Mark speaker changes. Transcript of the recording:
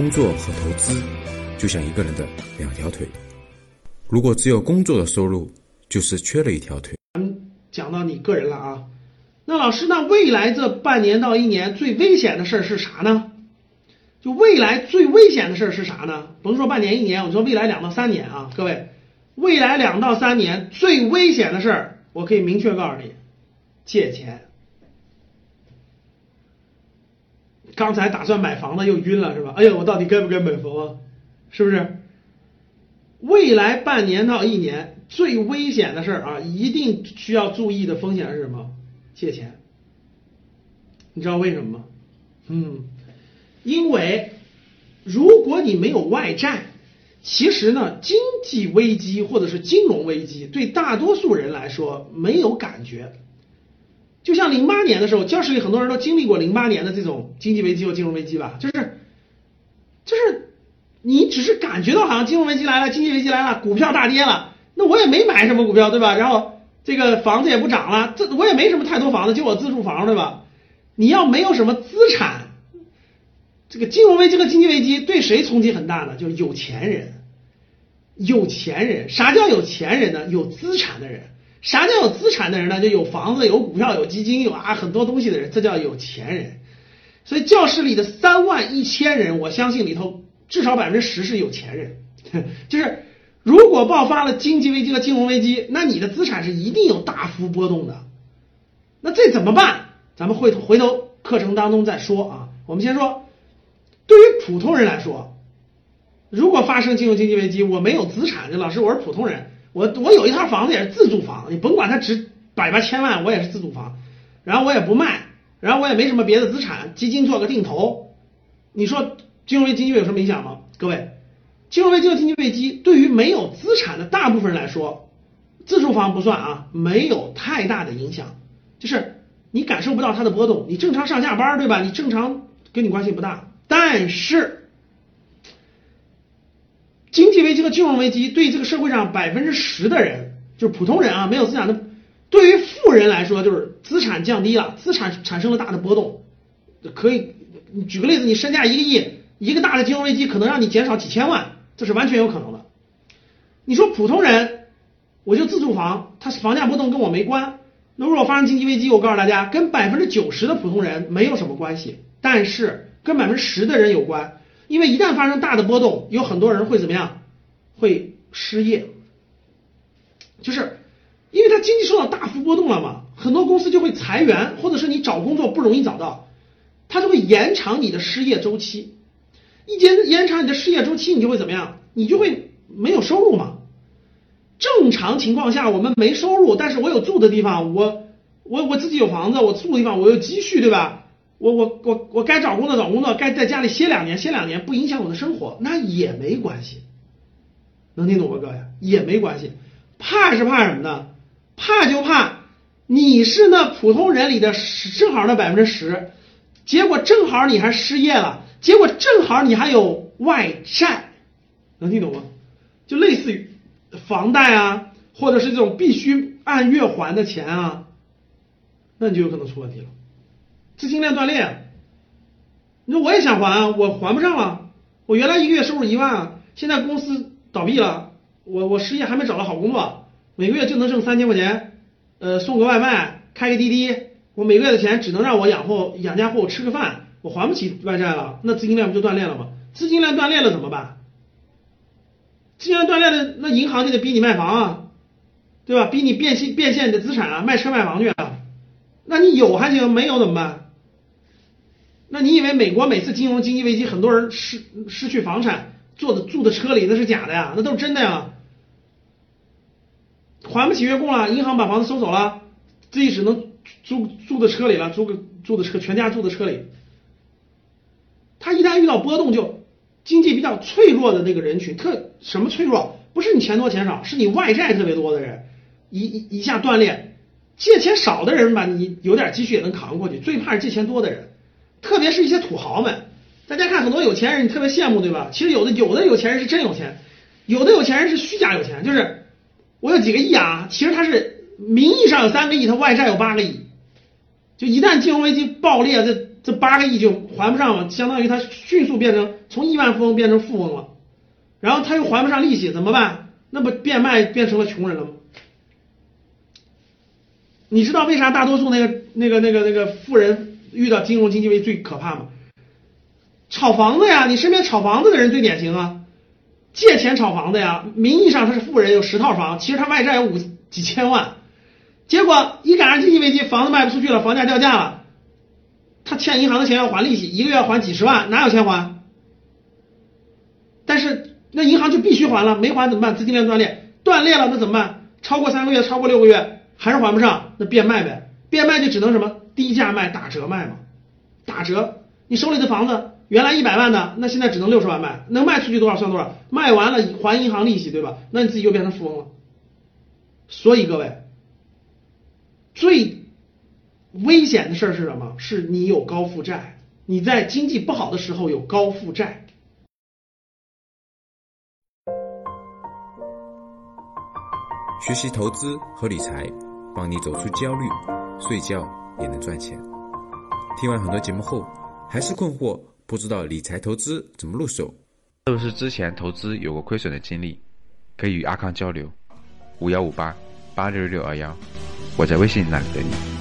Speaker 1: 工作和投资就像一个人的两条腿，如果只有工作的收入，就是缺了一条腿。
Speaker 2: 咱们讲到你个人了啊，那老师，那未来这半年到一年最危险的事儿是啥呢？就未来最危险的事儿是啥呢？甭说半年一年，我说未来两到三年啊，各位，未来两到三年最危险的事儿，我可以明确告诉你，借钱。刚才打算买房子又晕了是吧？哎呀，我到底该不该买房啊？是不是？未来半年到一年最危险的事儿啊，一定需要注意的风险是什么？借钱。你知道为什么吗？嗯，因为如果你没有外债，其实呢，经济危机或者是金融危机对大多数人来说没有感觉。就像零八年的时候，教室里很多人都经历过零八年的这种经济危机或金融危机吧，就是就是你只是感觉到好像金融危机来了，经济危机来了，股票大跌了，那我也没买什么股票，对吧？然后这个房子也不涨了，这我也没什么太多房子，就我自住房，对吧？你要没有什么资产，这个金融危机和经济危机对谁冲击很大呢？就是有钱人，有钱人，啥叫有钱人呢？有资产的人。啥叫有资产的人呢？就有房子、有股票、有基金、有啊很多东西的人，这叫有钱人。所以教室里的三万一千人，我相信里头至少百分之十是有钱人。就是如果爆发了经济危机和金融危机，那你的资产是一定有大幅波动的。那这怎么办？咱们回头回头课程当中再说啊。我们先说，对于普通人来说，如果发生金融经济危机，我没有资产，这老师我是普通人。我我有一套房子也是自住房，你甭管它值百八千万，我也是自住房，然后我也不卖，然后我也没什么别的资产，基金做个定投，你说金融危机有什么影响吗？各位，金融危机和经济危机对于没有资产的大部分人来说，自住房不算啊，没有太大的影响，就是你感受不到它的波动，你正常上下班对吧？你正常跟你关系不大，但是。经济危机和金融危机对这个社会上百分之十的人，就是普通人啊，没有资产的，对于富人来说就是资产降低了，资产产生了大的波动。可以，举个例子，你身价一个亿，一个大的金融危机可能让你减少几千万，这是完全有可能的。你说普通人，我就自住房，它房价波动跟我没关。那如果发生经济危机，我告诉大家，跟百分之九十的普通人没有什么关系，但是跟百分之十的人有关。因为一旦发生大的波动，有很多人会怎么样？会失业，就是因为它经济受到大幅波动了嘛，很多公司就会裁员，或者是你找工作不容易找到，它就会延长你的失业周期。一延延长你的失业周期，你就会怎么样？你就会没有收入嘛。正常情况下，我们没收入，但是我有住的地方，我我我自己有房子，我住的地方我有积蓄，对吧？我我我我该找工作找工作，该在家里歇两年歇两年，不影响我的生活，那也没关系，能听懂吗，各位？也没关系，怕是怕什么呢？怕就怕你是那普通人里的十，正好那百分之十，结果正好你还失业了，结果正好你还有外债，能听懂吗？就类似于房贷啊，或者是这种必须按月还的钱啊，那你就有可能出问题了。资金链断裂，你说我也想还，我还不上了。我原来一个月收入一万，现在公司倒闭了，我我失业还没找到好工作，每个月就能挣三千块钱，呃，送个外卖，开个滴滴，我每个月的钱只能让我养活养家糊口吃个饭，我还不起外债了，那资金链不就断裂了吗？资金链断裂了怎么办？资金链断裂了，那银行就得逼你卖房啊，对吧？逼你变现变现你的资产啊，卖车卖房去啊。那你有还行，没有怎么办？那你以为美国每次金融经济危机，很多人失失去房产，坐的住的车里那是假的呀？那都是真的呀！还不起月供了，银行把房子收走了，自己只能租住的车里了，租个住的车，全家住的车里。他一旦遇到波动，就经济比较脆弱的那个人群，特什么脆弱？不是你钱多钱少，是你外债特别多的人，一一一下断裂。借钱少的人吧，你有点积蓄也能扛过去，最怕是借钱多的人。特别是一些土豪们，大家看很多有钱人，你特别羡慕，对吧？其实有的有的有钱人是真有钱，有的有钱人是虚假有钱，就是我有几个亿啊，其实他是名义上有三个亿，他外债有八个亿。就一旦金融危机爆裂，这这八个亿就还不上了，相当于他迅速变成从亿万富翁变成富翁了，然后他又还不上利息，怎么办？那不变卖变成了穷人了吗？你知道为啥大多数那个那个那个那个富人遇到金融经济危机最可怕吗？炒房子呀，你身边炒房子的人最典型啊，借钱炒房子呀，名义上他是富人，有十套房，其实他外债有五几千万，结果一赶上经济危机，房子卖不出去了，房价掉价了，他欠银行的钱要还利息，一个月要还几十万，哪有钱还？但是那银行就必须还了，没还怎么办？资金链断裂，断裂了那怎么办？超过三个月，超过六个月还是还不上，那变卖呗，变卖就只能什么低价卖，打折卖嘛，打折，你手里的房子。原来一百万的，那现在只能六十万卖，能卖出去多少算多少，卖完了还银行利息，对吧？那你自己就变成富翁了。所以各位，最危险的事儿是什么？是你有高负债，你在经济不好的时候有高负债。
Speaker 1: 学习投资和理财，帮你走出焦虑，睡觉也能赚钱。听完很多节目后，还是困惑。不知道理财投资怎么入手？
Speaker 3: 是不是之前投资有过亏损的经历？可以与阿康交流，五幺五八八六六二幺，我在微信那里等你。